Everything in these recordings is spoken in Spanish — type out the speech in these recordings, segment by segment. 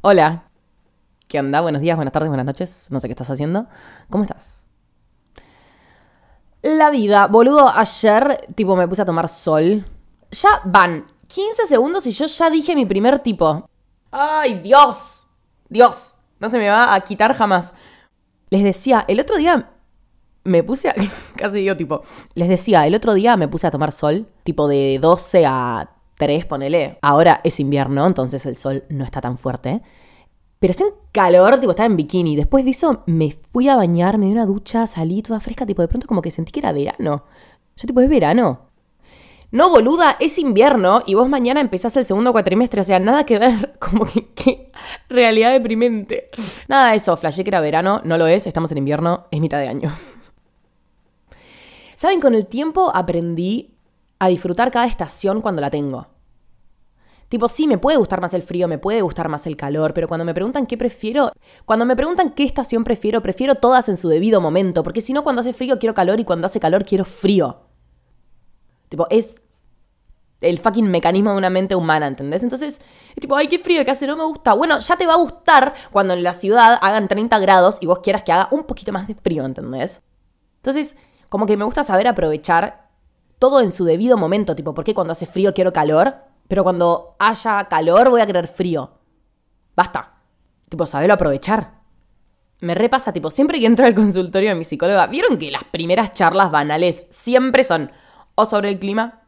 Hola. ¿Qué onda? Buenos días, buenas tardes, buenas noches. No sé qué estás haciendo. ¿Cómo estás? La vida, boludo, ayer tipo me puse a tomar sol. Ya van 15 segundos y yo ya dije mi primer tipo. ¡Ay, Dios! Dios, no se me va a quitar jamás. Les decía, el otro día me puse a... Casi digo tipo... Les decía, el otro día me puse a tomar sol, tipo de 12 a 3, ponele. Ahora es invierno, entonces el sol no está tan fuerte. Pero está en calor, tipo, estaba en bikini. Después de eso me fui a bañar, me di una ducha, salí toda fresca, tipo, de pronto como que sentí que era verano. Yo, tipo, es verano. No, boluda, es invierno y vos mañana empezás el segundo cuatrimestre. O sea, nada que ver, como que qué realidad deprimente. Nada de eso, flashé que era verano, no lo es, estamos en invierno, es mitad de año. ¿Saben? Con el tiempo aprendí a disfrutar cada estación cuando la tengo. Tipo, sí, me puede gustar más el frío, me puede gustar más el calor, pero cuando me preguntan qué prefiero, cuando me preguntan qué estación prefiero, prefiero todas en su debido momento, porque si no, cuando hace frío quiero calor y cuando hace calor quiero frío. Tipo, es el fucking mecanismo de una mente humana, ¿entendés? Entonces, es tipo, ay, qué frío que hace, no me gusta. Bueno, ya te va a gustar cuando en la ciudad hagan 30 grados y vos quieras que haga un poquito más de frío, ¿entendés? Entonces, como que me gusta saber aprovechar todo en su debido momento, tipo, ¿por qué cuando hace frío quiero calor? Pero cuando haya calor voy a querer frío. Basta. Tipo, saberlo aprovechar. Me repasa, tipo, siempre que entro al consultorio de mi psicóloga, ¿vieron que las primeras charlas banales siempre son o sobre el clima?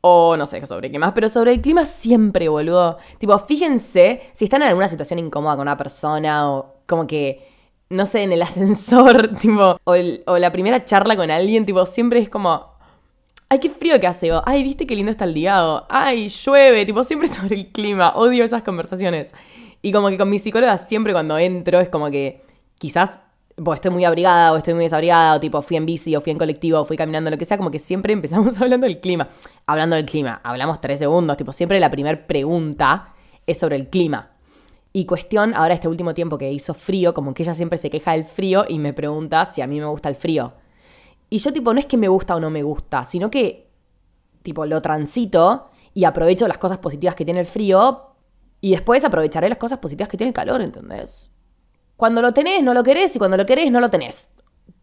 O no sé sobre qué más, pero sobre el clima siempre, boludo. Tipo, fíjense si están en alguna situación incómoda con una persona o como que, no sé, en el ascensor, tipo, o, la primera charla con alguien, tipo, siempre es como, ay, qué frío que hace, o, ay, viste qué lindo está el día, ay, llueve, tipo, siempre sobre el clima, odio esas conversaciones. Y como que con mi psicóloga siempre cuando entro es como que quizás pues estoy muy abrigada o estoy muy desabrigada o tipo fui en bici o fui en colectivo o fui caminando, lo que sea, como que siempre empezamos hablando del clima. Hablando del clima, hablamos tres segundos, tipo siempre la primera pregunta es sobre el clima. Y cuestión, ahora este último tiempo que hizo frío, como que ella siempre se queja del frío y me pregunta si a mí me gusta el frío. Y yo tipo, no es que me gusta o no me gusta, sino que tipo lo transito y aprovecho las cosas positivas que tiene el frío y después aprovecharé las cosas positivas que tiene el calor, ¿entendés? Cuando lo tenés, no lo querés y cuando lo querés, no lo tenés.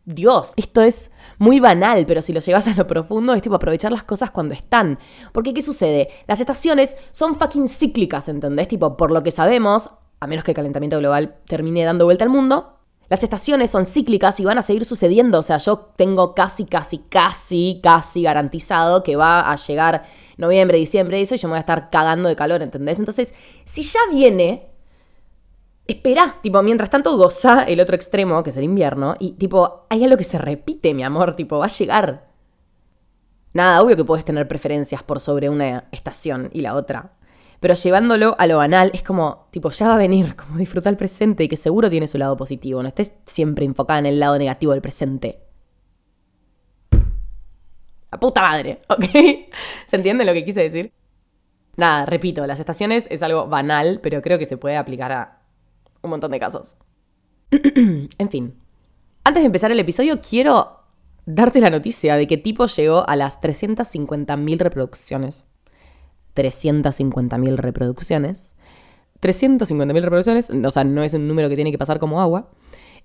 Dios, esto es muy banal, pero si lo llevas a lo profundo es tipo aprovechar las cosas cuando están. Porque ¿qué sucede? Las estaciones son fucking cíclicas, ¿entendés? Tipo, por lo que sabemos, a menos que el calentamiento global termine dando vuelta al mundo, las estaciones son cíclicas y van a seguir sucediendo. O sea, yo tengo casi, casi, casi, casi garantizado que va a llegar noviembre, diciembre eso y yo me voy a estar cagando de calor, ¿entendés? Entonces, si ya viene, espera, tipo, mientras tanto goza el otro extremo, que es el invierno, y tipo, hay algo que se repite, mi amor, tipo, va a llegar. Nada, obvio que puedes tener preferencias por sobre una estación y la otra. Pero llevándolo a lo banal, es como, tipo, ya va a venir, como disfrutar el presente y que seguro tiene su lado positivo. No estés siempre enfocada en el lado negativo del presente. La puta madre, ¿ok? ¿Se entiende lo que quise decir? Nada, repito, las estaciones es algo banal, pero creo que se puede aplicar a un montón de casos. en fin. Antes de empezar el episodio, quiero darte la noticia de que Tipo llegó a las 350.000 reproducciones. 350.000 reproducciones. 350.000 reproducciones, o sea, no es un número que tiene que pasar como agua.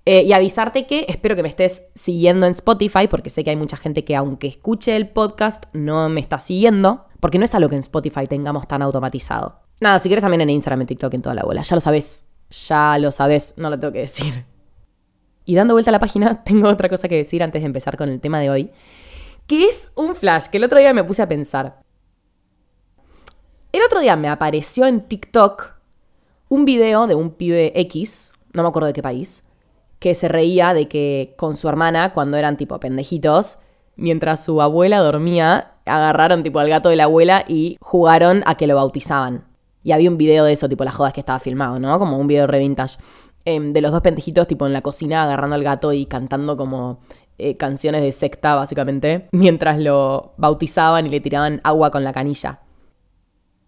Eh, y avisarte que espero que me estés siguiendo en Spotify, porque sé que hay mucha gente que aunque escuche el podcast no me está siguiendo, porque no es algo que en Spotify tengamos tan automatizado. Nada, si quieres también en Instagram, en TikTok, en toda la bola, ya lo sabes, ya lo sabes, no lo tengo que decir. Y dando vuelta a la página, tengo otra cosa que decir antes de empezar con el tema de hoy, que es un flash que el otro día me puse a pensar. El otro día me apareció en TikTok un video de un pibe X, no me acuerdo de qué país, que se reía de que con su hermana, cuando eran tipo pendejitos, mientras su abuela dormía, agarraron tipo al gato de la abuela y jugaron a que lo bautizaban. Y había un video de eso, tipo las jodas que estaba filmado, ¿no? Como un video re vintage. Em, de los dos pendejitos, tipo en la cocina, agarrando al gato y cantando como eh, canciones de secta, básicamente, mientras lo bautizaban y le tiraban agua con la canilla.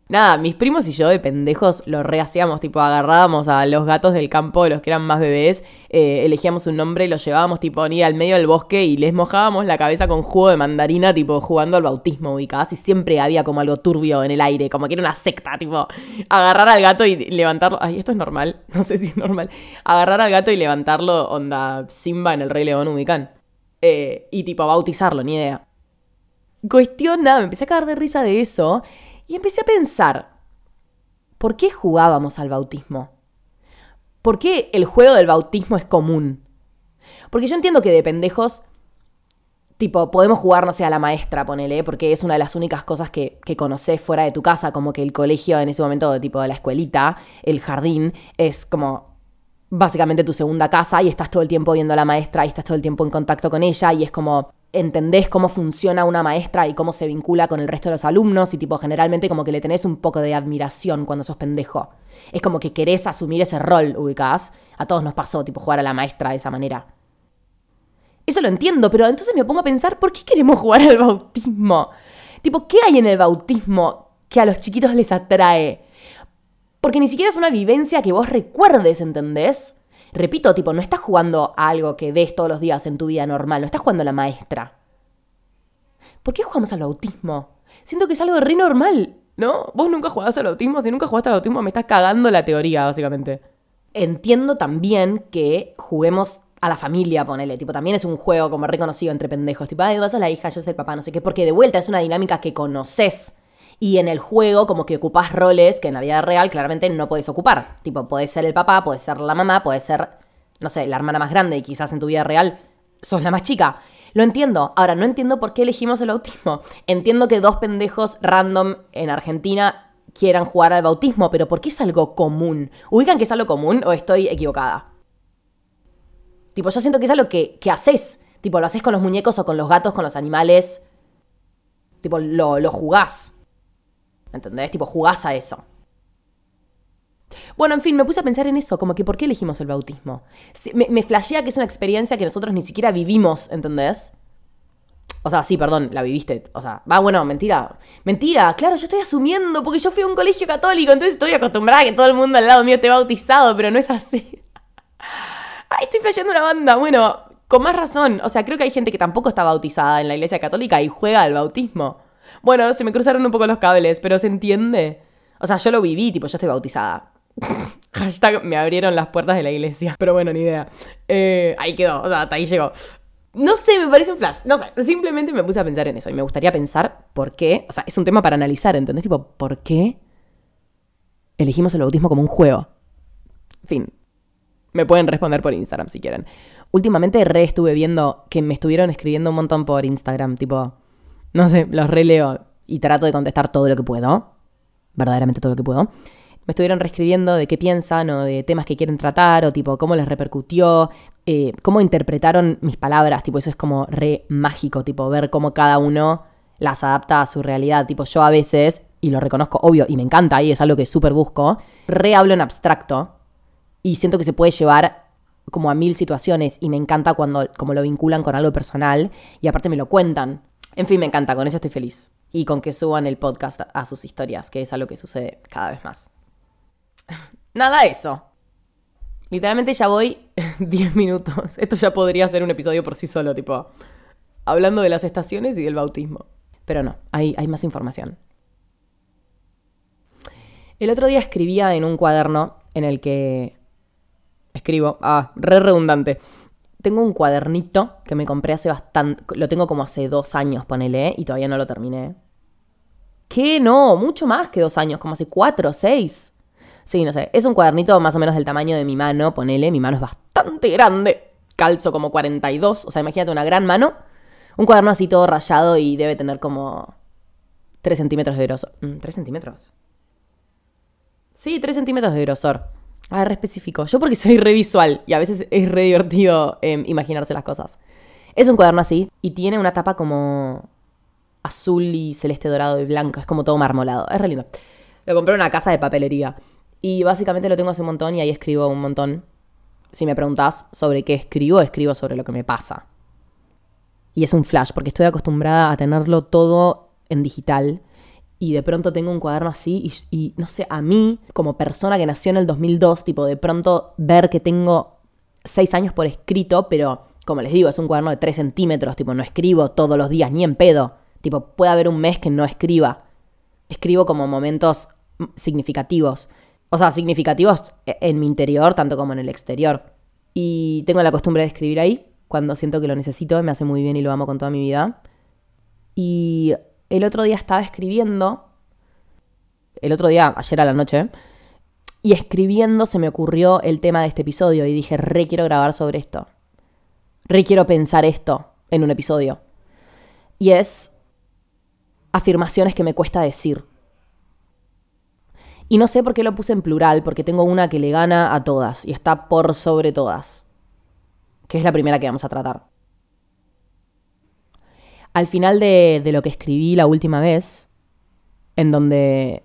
Nada, mis primos y yo de pendejos lo rehacíamos, tipo agarrábamos a los gatos del campo, los que eran más bebés, eh, elegíamos un nombre y los llevábamos tipo ni al medio del bosque y les mojábamos la cabeza con jugo de mandarina, tipo jugando al bautismo ubicadas y siempre había como algo turbio en el aire, como que era una secta, tipo agarrar al gato y levantarlo, ay, esto es normal, no sé si es normal, agarrar al gato y levantarlo, onda Simba en el Rey León ubican, eh, y tipo bautizarlo, ni idea. Cuestión, nada, me empecé a cagar de risa de eso y empecé a pensar, ¿por qué jugábamos al bautismo? ¿Por qué el juego del bautismo es común? Porque yo entiendo que de pendejos, tipo, podemos jugar, no sé, a la maestra, ponele, porque es una de las únicas cosas que, que conoces fuera de tu casa, como que el colegio en ese momento, tipo, de la escuelita, el jardín, es como básicamente tu segunda casa y estás todo el tiempo viendo a la maestra y estás todo el tiempo en contacto con ella y es como entendés cómo funciona una maestra y cómo se vincula con el resto de los alumnos y tipo generalmente como que le tenés un poco de admiración cuando sos pendejo. Es como que querés asumir ese rol, ubicás. A todos nos pasó tipo jugar a la maestra de esa manera. Eso lo entiendo, pero entonces me pongo a pensar, ¿por qué queremos jugar al bautismo? Tipo, ¿qué hay en el bautismo que a los chiquitos les atrae? Porque ni siquiera es una vivencia que vos recuerdes, ¿entendés? Repito, tipo, no estás jugando a algo que ves todos los días en tu vida normal, no estás jugando a la maestra. ¿Por qué jugamos al autismo? Siento que es algo re normal, ¿no? Vos nunca jugaste al autismo, si nunca jugaste al autismo me estás cagando la teoría, básicamente. Entiendo también que juguemos a la familia, ponele. Tipo, también es un juego como reconocido entre pendejos. Tipo, ay, vas a la hija, yo soy el papá, no sé qué. Porque de vuelta es una dinámica que conoces. Y en el juego, como que ocupás roles que en la vida real claramente no podés ocupar. Tipo, podés ser el papá, podés ser la mamá, podés ser, no sé, la hermana más grande y quizás en tu vida real sos la más chica. Lo entiendo. Ahora, no entiendo por qué elegimos el autismo. Entiendo que dos pendejos random en Argentina quieran jugar al bautismo, pero ¿por qué es algo común? ¿Ubican que es algo común o estoy equivocada? Tipo, yo siento que es algo que, que haces. Tipo, lo haces con los muñecos o con los gatos, con los animales. Tipo, lo, lo jugás. ¿Entendés? Tipo, jugás a eso. Bueno, en fin, me puse a pensar en eso, como que ¿por qué elegimos el bautismo? Me, me flashea que es una experiencia que nosotros ni siquiera vivimos, ¿entendés? O sea, sí, perdón, la viviste. O sea, va, bueno, mentira. Mentira, claro, yo estoy asumiendo, porque yo fui a un colegio católico, entonces estoy acostumbrada a que todo el mundo al lado mío esté bautizado, pero no es así. Ay, estoy flasheando una banda. Bueno, con más razón. O sea, creo que hay gente que tampoco está bautizada en la iglesia católica y juega al bautismo. Bueno, se me cruzaron un poco los cables, pero se entiende. O sea, yo lo viví, tipo, yo estoy bautizada. Hashtag me abrieron las puertas de la iglesia. Pero bueno, ni idea. Eh, ahí quedó, o sea, hasta ahí llegó. No sé, me parece un flash. No sé, simplemente me puse a pensar en eso. Y me gustaría pensar por qué. O sea, es un tema para analizar, ¿entendés? Tipo, ¿por qué elegimos el bautismo como un juego? Fin. Me pueden responder por Instagram si quieren. Últimamente re estuve viendo que me estuvieron escribiendo un montón por Instagram, tipo, no sé, los releo y trato de contestar todo lo que puedo. Verdaderamente todo lo que puedo. Me estuvieron reescribiendo de qué piensan o de temas que quieren tratar o tipo cómo les repercutió, eh, cómo interpretaron mis palabras. Tipo, eso es como re mágico, tipo ver cómo cada uno las adapta a su realidad. Tipo, yo a veces, y lo reconozco, obvio, y me encanta, y es algo que súper busco, re hablo en abstracto y siento que se puede llevar como a mil situaciones y me encanta cuando como lo vinculan con algo personal y aparte me lo cuentan. En fin, me encanta, con eso estoy feliz. Y con que suban el podcast a sus historias, que es algo que sucede cada vez más. Nada eso. Literalmente ya voy 10 minutos. Esto ya podría ser un episodio por sí solo, tipo, hablando de las estaciones y del bautismo. Pero no, hay, hay más información. El otro día escribía en un cuaderno en el que escribo, ah, re redundante, tengo un cuadernito que me compré hace bastante, lo tengo como hace dos años, ponele, y todavía no lo terminé. ¿Qué? No, mucho más que dos años, como hace cuatro seis. Sí, no sé, es un cuadernito más o menos del tamaño de mi mano, ponele, mi mano es bastante grande. Calzo como 42, o sea, imagínate una gran mano. Un cuaderno así todo rayado y debe tener como 3 centímetros de grosor. ¿3 mm, centímetros? Sí, 3 centímetros de grosor. Ah, re específico. Yo porque soy re visual y a veces es re divertido em, imaginarse las cosas. Es un cuaderno así y tiene una tapa como azul y celeste dorado y blanco. Es como todo marmolado. Es re lindo. Lo compré en una casa de papelería. Y básicamente lo tengo hace un montón y ahí escribo un montón. Si me preguntas sobre qué escribo, escribo sobre lo que me pasa. Y es un flash porque estoy acostumbrada a tenerlo todo en digital y de pronto tengo un cuaderno así y, no sé, a mí, como persona que nació en el 2002, tipo, de pronto ver que tengo seis años por escrito, pero como les digo, es un cuaderno de tres centímetros, tipo, no escribo todos los días, ni en pedo. Tipo, puede haber un mes que no escriba. Escribo como momentos significativos. O sea, significativos e, en mi interior, tanto como en el exterior. Y tengo la costumbre de escribir ahí cuando siento que lo necesito, me hace muy bien y lo amo con toda mi vida. Y el otro día estaba escribiendo, el otro día, ayer a la noche, y escribiendo se me ocurrió el tema de este episodio y dije, re quiero grabar sobre esto. Re quiero pensar esto en un episodio. Y es afirmaciones que me cuesta decir. Y no sé por qué lo puse en plural, porque tengo una que le gana a todas y está por sobre todas, que es la primera que vamos a tratar. Al final de, lo que escribí la última vez, en donde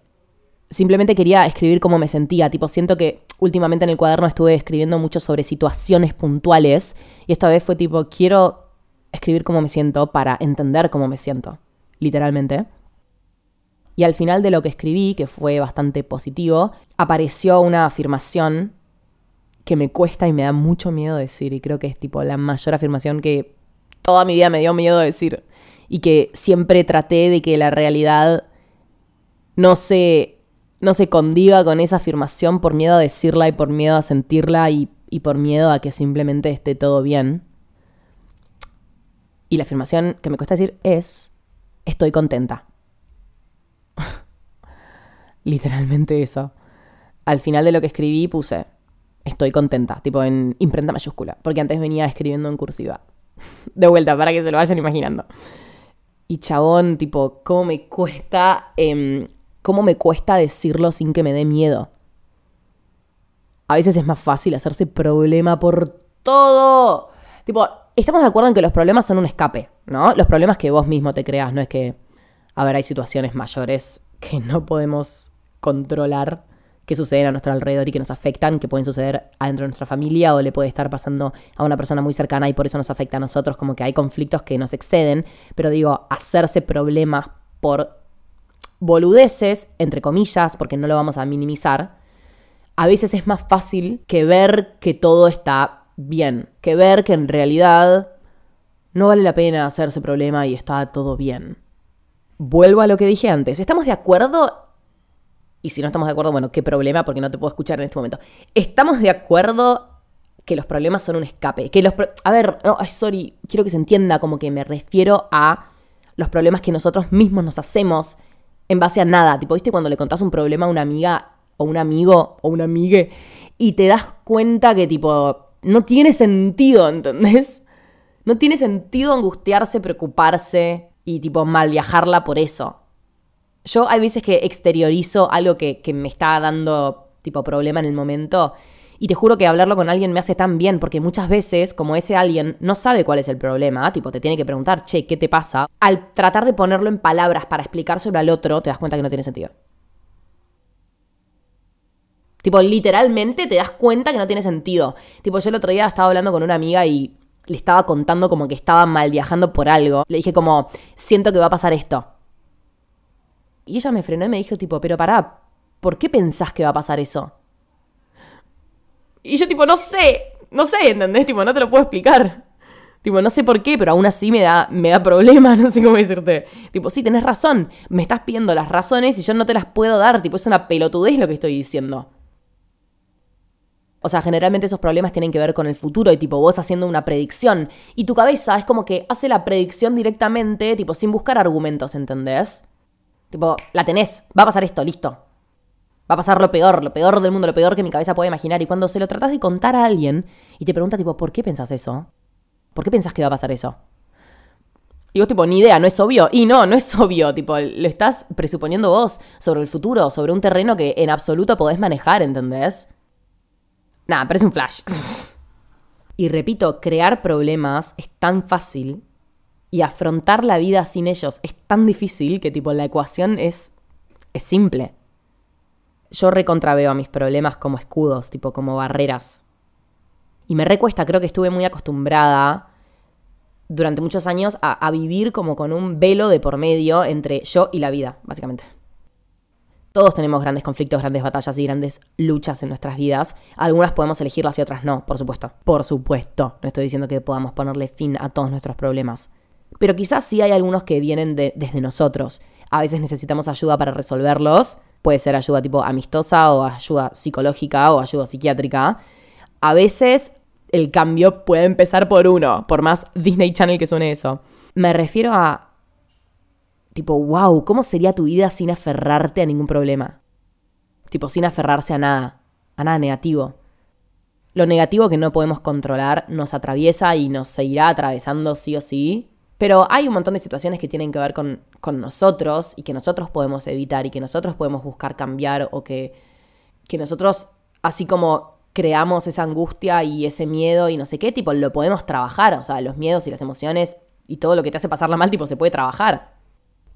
simplemente quería escribir cómo me sentía, tipo, siento que últimamente en el cuaderno estuve escribiendo mucho sobre situaciones puntuales y esta vez fue tipo, quiero escribir cómo me siento para entender cómo me siento, literalmente. Y al final de lo que escribí, que fue bastante positivo, apareció una afirmación que me cuesta y me da mucho miedo decir. Y creo que es tipo la mayor afirmación que toda mi vida me dio miedo decir. Y que siempre traté de que la realidad no se, no se condiga con esa afirmación por miedo a decirla y por miedo a sentirla y, y por miedo a que simplemente esté todo bien. Y la afirmación que me cuesta decir es, estoy contenta. Literalmente eso. Al final de lo que escribí puse, estoy contenta, tipo en imprenta mayúscula, porque antes venía escribiendo en cursiva. De vuelta, para que se lo vayan imaginando. Y chabón, tipo, ¿cómo me cuesta, eh, cómo me cuesta decirlo sin que me dé miedo? A veces es más fácil hacerse problema por todo. Tipo, estamos de acuerdo en que los problemas son un escape, ¿no? Los problemas que vos mismo te creas, no es que, a ver, hay situaciones mayores que no podemos controlar que suceden a nuestro alrededor y que nos afectan, que pueden suceder adentro de nuestra familia o le puede estar pasando a una persona muy cercana y por eso nos afecta a nosotros, como que hay conflictos que nos exceden, pero digo, hacerse problemas por boludeces, entre comillas, porque no lo vamos a minimizar, a veces es más fácil que ver que todo está bien, que ver que en realidad no vale la pena hacerse problema y está todo bien. Vuelvo a lo que dije antes, ¿estamos de acuerdo y si no estamos de acuerdo, bueno, qué problema, porque no te puedo escuchar en este momento. Estamos de acuerdo que los problemas son un escape. Que los a ver, no, sorry, quiero que se entienda como que me refiero a los problemas que nosotros mismos nos hacemos en base a nada. Tipo, ¿viste cuando le contás un problema a una amiga o un amigo o una amigue y te das cuenta que tipo no tiene sentido, ¿entendés? No tiene sentido angustiarse, preocuparse y tipo mal viajarla por eso. Yo hay veces que exteriorizo algo que, me está dando tipo problema en el momento y te juro que hablarlo con alguien me hace tan bien, porque muchas veces, como ese alguien no sabe cuál es el problema, tipo, te tiene que preguntar, che, ¿qué te pasa? Al tratar de ponerlo en palabras para explicárselo al otro, te das cuenta que no tiene sentido. Tipo, literalmente te das cuenta que no tiene sentido. Tipo, yo el otro día estaba hablando con una amiga y le estaba contando como que estaba mal viajando por algo. Le dije como, siento que va a pasar esto. Y ella me frenó y me dijo, tipo, pero pará, ¿por qué pensás que va a pasar eso? Y yo, tipo, no sé, no sé, ¿entendés? Tipo, no te lo puedo explicar. Tipo, no sé por qué, pero aún así me da, me da problema, no sé cómo decirte. Tipo, sí, tenés razón, me estás pidiendo las razones y yo no te las puedo dar. Tipo, es una pelotudez lo que estoy diciendo. O sea, generalmente esos problemas tienen que ver con el futuro y tipo vos haciendo una predicción. Y tu cabeza es como que hace la predicción directamente, tipo sin buscar argumentos, ¿entendés? Tipo, la tenés, va a pasar esto, listo. Va a pasar lo peor, lo peor del mundo, lo peor que mi cabeza puede imaginar. Y cuando se lo tratas de contar a alguien y te pregunta, tipo, ¿por qué pensás eso? ¿Por qué pensás que va a pasar eso? Y vos, tipo, ni idea, no es obvio. Y no, no es obvio. Tipo, lo estás presuponiendo vos sobre el futuro, sobre un terreno que en absoluto podés manejar, ¿entendés? Nada, es un flash. y repito, crear problemas es tan fácil y afrontar la vida sin ellos es tan difícil que tipo la ecuación es, es simple. Yo recontraveo a mis problemas como escudos, tipo como barreras. Y me recuesta, creo que estuve muy acostumbrada durante muchos años a, a vivir como con un velo de por medio entre yo y la vida, básicamente. Todos tenemos grandes conflictos, grandes batallas y grandes luchas en nuestras vidas. Algunas podemos elegirlas y otras no, por supuesto. Por supuesto. No estoy diciendo que podamos ponerle fin a todos nuestros problemas. Pero quizás sí hay algunos que vienen desde nosotros. A veces necesitamos ayuda para resolverlos. Puede ser ayuda tipo amistosa o ayuda psicológica o ayuda psiquiátrica. A veces el cambio puede empezar por uno, por más Disney Channel que suene eso. Me refiero a Tipo, wow, ¿cómo sería tu vida sin aferrarte a ningún problema? Tipo, sin aferrarse a nada, a nada negativo. Lo negativo que no podemos controlar nos atraviesa y nos seguirá atravesando sí o sí. Pero hay un montón de situaciones que tienen que ver con, con nosotros y que nosotros podemos evitar y que nosotros podemos buscar cambiar o que, que nosotros, así como creamos esa angustia y ese miedo y no sé qué, tipo, lo podemos trabajar. O sea, los miedos y las emociones y todo lo que te hace pasarla mal, tipo, se puede trabajar.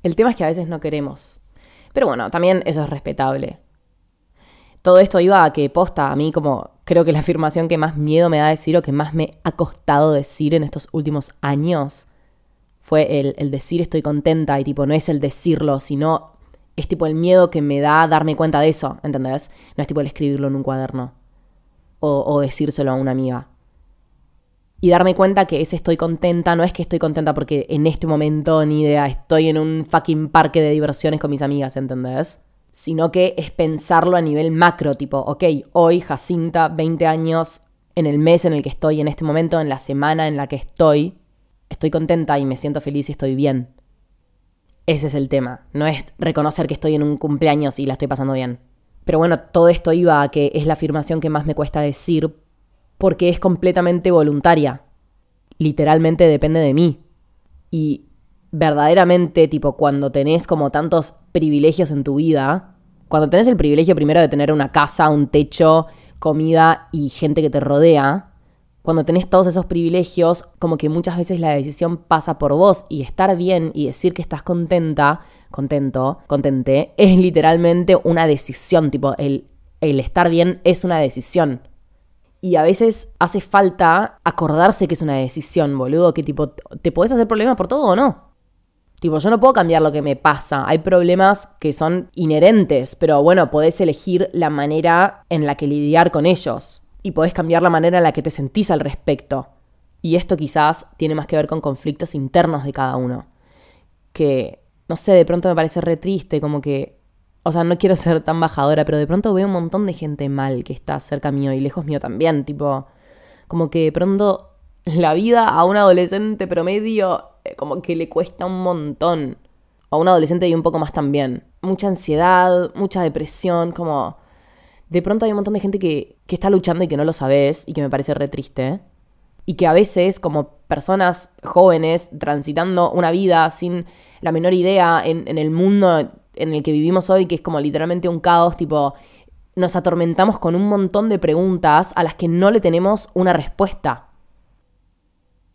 El tema es que a veces no queremos. Pero bueno, también eso es respetable. Todo esto iba a que posta a mí como creo que la afirmación que más miedo me da decir o que más me ha costado decir en estos últimos años fue el, el decir estoy contenta y tipo no es el decirlo, sino es tipo el miedo que me da darme cuenta de eso, ¿entendés? No es tipo el escribirlo en un cuaderno o, o decírselo a una amiga y darme cuenta que ese estoy contenta no es que estoy contenta porque en este momento ni idea estoy en un fucking parque de diversiones con mis amigas, ¿entendés? Sino que es pensarlo a nivel macro, tipo, ok, hoy Jacinta, 20 años, en el mes en el que estoy, en este momento, en la semana en la que estoy, estoy contenta y me siento feliz y estoy bien. Ese es el tema, no es reconocer que estoy en un cumpleaños y la estoy pasando bien. Pero bueno, todo esto iba a que es la afirmación que más me cuesta decir porque es completamente voluntaria. Literalmente depende de mí. Y verdaderamente, tipo, cuando tenés como tantos privilegios en tu vida, cuando tenés el privilegio primero de tener una casa, un techo, comida y gente que te rodea, cuando tenés todos esos privilegios, como que muchas veces la decisión pasa por vos y estar bien y decir que estás contenta, contento, contente, es literalmente una decisión, tipo, el, el estar bien es una decisión. Y a veces hace falta acordarse que es una decisión, boludo, que tipo, ¿te podés hacer problema por todo o no? Tipo, yo no puedo cambiar lo que me pasa. Hay problemas que son inherentes, pero bueno, podés elegir la manera en la que lidiar con ellos. Y podés cambiar la manera en la que te sentís al respecto. Y esto quizás tiene más que ver con conflictos internos de cada uno. Que, no sé, de pronto me parece re triste, como que o sea, no quiero ser tan bajadora, pero de pronto veo un montón de gente mal que está cerca mío y lejos mío también, tipo, como que de pronto la vida a un adolescente promedio eh, como que le cuesta un montón. A un adolescente y un poco más también. Mucha ansiedad, mucha depresión, como... De pronto hay un montón de gente que, que está luchando y que no lo sabes y que me parece re triste. Y que a veces, como personas jóvenes, transitando una vida sin la menor idea en, en el mundo en el que vivimos hoy, que es como literalmente un caos, tipo, nos atormentamos con un montón de preguntas a las que no le tenemos una respuesta.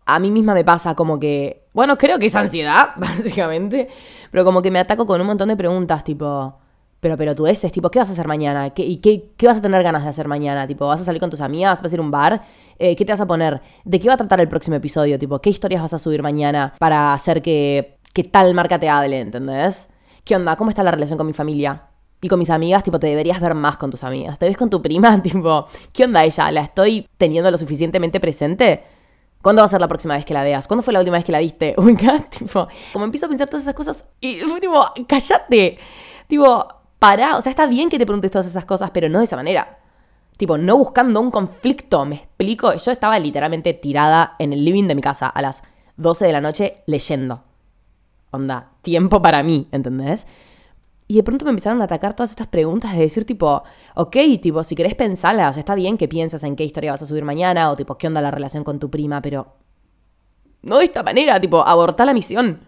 A mí misma me pasa como que, bueno, creo que es ansiedad, básicamente, pero como que me ataco con un montón de preguntas, tipo, pero, eres, tipo, ¿qué vas a hacer mañana? ¿Qué, ¿Y qué, qué, vas a tener ganas de hacer mañana? Tipo, ¿vas a salir con tus amigas? ¿Vas a ir a un bar? Eh, ¿Qué te vas a poner? ¿De qué va a tratar el próximo episodio? Tipo, ¿qué historias vas a subir mañana para hacer que, tal marca te hable, ¿entendés? ¿qué onda? ¿Cómo está la relación con mi familia? Y con mis amigas, tipo, te deberías ver más con tus amigas. ¿Te ves con tu prima? Tipo, ¿qué onda ella? ¿La estoy teniendo lo suficientemente presente? ¿Cuándo va a ser la próxima vez que la veas? ¿Cuándo fue la última vez que la viste? Oiga, tipo, como empiezo a pensar todas esas cosas y tipo, cállate. Tipo, pará. O sea, está bien que te preguntes todas esas cosas, pero no de esa manera. Tipo, no buscando un conflicto, me explico. Yo estaba literalmente tirada en el living de mi casa a las 12 de la noche leyendo onda, tiempo para mí, ¿entendés? Y de pronto me empezaron a atacar todas estas preguntas de decir tipo, ok, tipo, si querés pensarla, o sea, está bien que piensas en qué historia vas a subir mañana, o tipo, qué onda la relación con tu prima, pero no de esta manera, tipo, abortar la misión.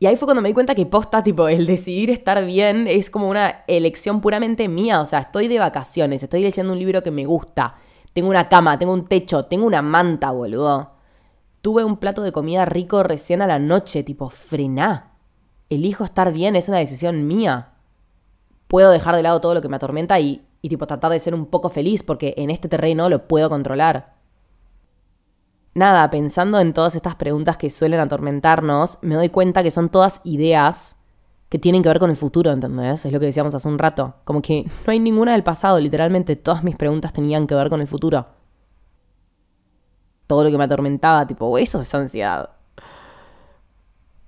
Y ahí fue cuando me di cuenta que posta, tipo, el decidir estar bien es como una elección puramente mía, o sea, estoy de vacaciones, estoy leyendo un libro que me gusta, tengo una cama, tengo un techo, tengo una manta, boludo. Tuve un plato de comida rico recién a la noche, tipo, frená. Elijo estar bien, es una decisión mía. Puedo dejar de lado todo lo que me atormenta y, y tipo tratar de ser un poco feliz porque en este terreno lo puedo controlar. Nada, pensando en todas estas preguntas que suelen atormentarnos, me doy cuenta que son todas ideas que tienen que ver con el futuro, ¿entendés? Es lo que decíamos hace un rato. Como que no hay ninguna del pasado, literalmente todas mis preguntas tenían que ver con el futuro. Todo lo que me atormentaba, tipo, eso es ansiedad.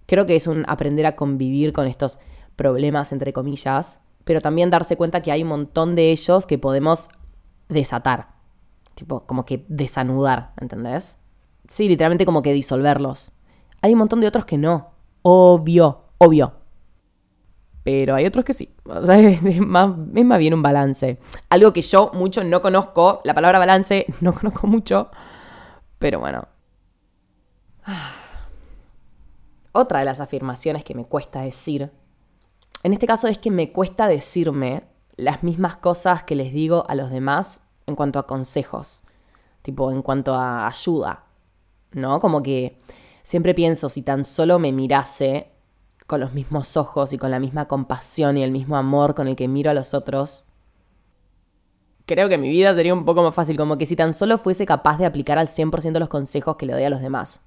Creo que es un aprender a convivir con estos problemas, entre comillas, pero también darse cuenta que hay un montón de ellos que podemos desatar. Tipo, como que desanudar, ¿entendés? Sí, literalmente como que disolverlos. Hay un montón de otros que no. Obvio, obvio. Pero hay otros que sí. O sea, es más, más bien un balance. Algo que yo mucho no conozco. La palabra balance no conozco mucho. Pero bueno. Otra de las afirmaciones que me cuesta decir. En este caso es que me cuesta decirme las mismas cosas que les digo a los demás en cuanto a consejos. Tipo, en cuanto a ayuda. ¿No? Como que siempre pienso, si tan solo me mirase con los mismos ojos y con la misma compasión y el mismo amor con el que miro a los otros, creo que mi vida sería un poco más fácil, como que si tan solo fuese capaz de aplicar al 100% los consejos que le doy a los demás.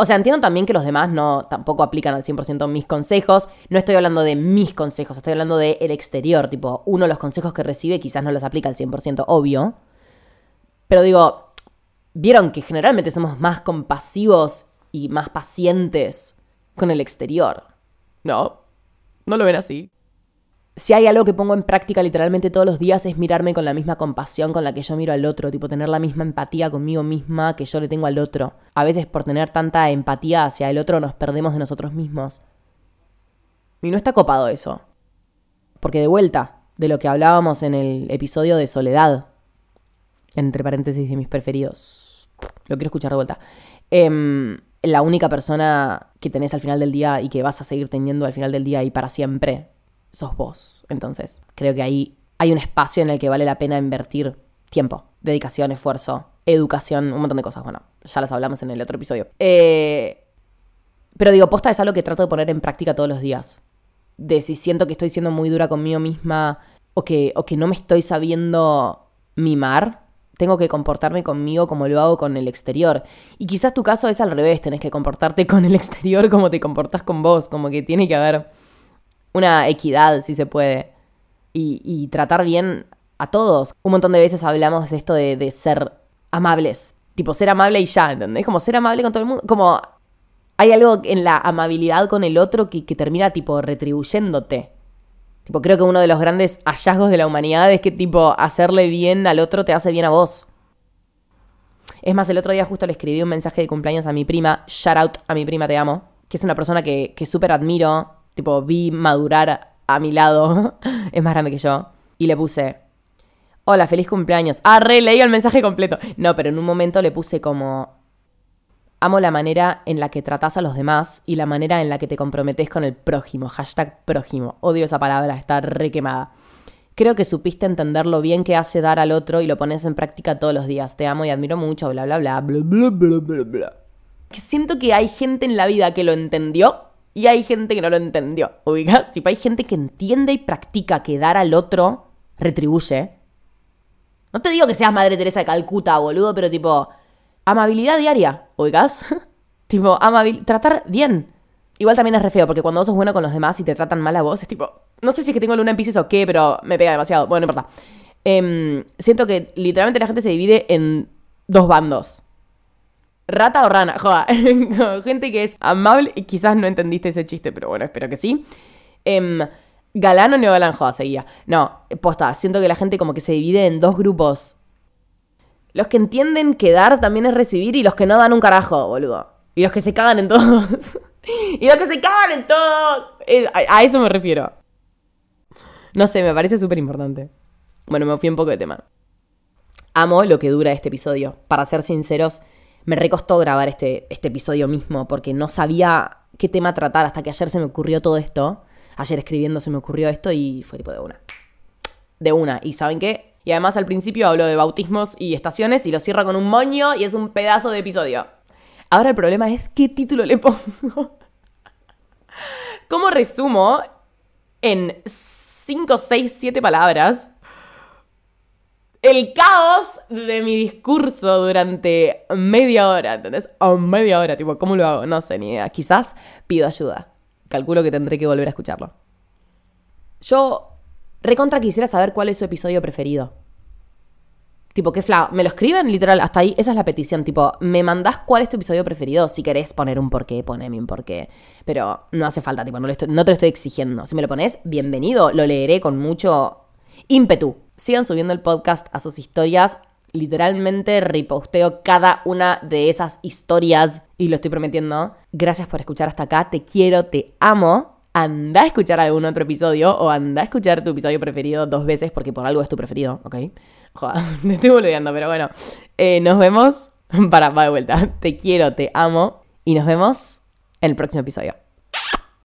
O sea, entiendo también que los demás no tampoco aplican al 100% mis consejos. No estoy hablando de mis consejos, estoy hablando del el exterior. Tipo, uno de los consejos que recibe quizás no los aplica al 100%, obvio. Pero digo, vieron que generalmente somos más compasivos y más pacientes con el exterior. No, no lo ven así. Si hay algo que pongo en práctica literalmente todos los días es mirarme con la misma compasión con la que yo miro al otro, tipo tener la misma empatía conmigo misma que yo le tengo al otro. A veces por tener tanta empatía hacia el otro nos perdemos de nosotros mismos. Y no está copado eso. Porque de vuelta, de lo que hablábamos en el episodio de Soledad, entre paréntesis de mis preferidos, lo quiero escuchar de vuelta. Eh, la única persona que tenés al final del día y que vas a seguir teniendo al final del día y para siempre sos vos. Entonces, creo que ahí hay un espacio en el que vale la pena invertir tiempo, dedicación, esfuerzo, educación, un montón de cosas. Bueno, ya las hablamos en el otro episodio. Eh, pero digo, posta es algo que trato de poner en práctica todos los días. De si siento que estoy siendo muy dura conmigo misma o que, o que no me estoy sabiendo mimar, tengo que comportarme conmigo como lo hago con el exterior. Y quizás tu caso es al revés, tenés que comportarte con el exterior como te comportas con vos, como que tiene que haber una equidad, si se puede, y, tratar bien a todos. Un montón de veces hablamos de esto de, ser amables, tipo ser amable y ya, ¿entendés? Como ser amable con todo el mundo, como hay algo en la amabilidad con el otro que, que termina tipo retribuyéndote creo que uno de los grandes hallazgos de la humanidad es que, tipo, hacerle bien al otro te hace bien a vos. Es más, el otro día justo le escribí un mensaje de cumpleaños a mi prima, shout out a mi prima, te amo, que es una persona que, que súper admiro, tipo, vi madurar a mi lado, es más grande que yo, y le puse, hola, feliz cumpleaños. Ah, re, leí el mensaje completo. No, pero en un momento le puse como, Amo la manera en la que tratas a los demás y la manera en la que te comprometes con el prójimo. Hashtag prójimo. Odio esa palabra, está re quemada. Creo que supiste entender lo bien que hace dar al otro y lo pones en práctica todos los días. Te amo y admiro mucho, bla, bla, bla, bla, bla, bla, bla, bla. Siento que hay gente en la vida que lo entendió y hay gente que no lo entendió. ¿Ubicas? Tipo, hay gente que entiende y practica que dar al otro retribuye. No te digo que seas Madre Teresa de Calcuta, boludo, pero tipo, amabilidad diaria, oigas. tipo, amabil tratar bien. Igual también es re feo, porque cuando vos sos bueno con los demás y te tratan mal a vos, es tipo, no sé si es que tengo luna en Pisces o qué, pero me pega demasiado. Bueno, no importa. Em, siento que literalmente la gente se divide en dos bandos. Rata o rana, joda. gente que es amable y quizás no entendiste ese chiste, pero bueno, espero que sí. Eh, galán o neogalán, joda, seguía. No, posta, siento que la gente como que se divide en dos grupos los que entienden que dar también es recibir y los que no dan un carajo, boludo. Y los que se cagan en todos. y los que se cagan en todos. A, eso me refiero. No sé, me parece súper importante. Bueno, me fui un poco de tema. Amo lo que dura este episodio. Para ser sinceros, me recostó grabar este, este episodio mismo porque no sabía qué tema tratar hasta que ayer se me ocurrió todo esto. Ayer escribiendo se me ocurrió esto y fue tipo de una. De una. ¿Y saben qué? Y además al principio hablo de bautismos y estaciones y lo cierro con un moño y es un pedazo de episodio. Ahora el problema es qué título le pongo. ¿Cómo resumo en 5, 6, 7 palabras el caos de mi discurso durante media hora, ¿entendés? O media hora, tipo, ¿cómo lo hago? No sé, ni idea. Quizás pido ayuda. calculo que tendré que volver a escucharlo. Yo recontra quisiera saber cuál es su episodio preferido. Tipo, qué fla. Me lo escriben literal, hasta ahí. Esa es la petición. Tipo, me mandás cuál es tu episodio preferido. Si querés poner un porqué, poneme un porqué. Pero no hace falta, tipo, no, no te lo estoy exigiendo. Si me lo pones, bienvenido. Lo leeré con mucho ímpetu. Sigan subiendo el podcast a sus historias. Literalmente reposteo cada una de esas historias y lo estoy prometiendo. Gracias por escuchar hasta acá. Te quiero, te amo anda a escuchar algún otro episodio o anda a escuchar tu episodio preferido dos veces porque por algo es tu preferido, ¿ok? Joder, te estoy volviendo, pero bueno. Eh, nos vemos. Para, va de vuelta. Te quiero, te amo. Y nos vemos en el próximo episodio.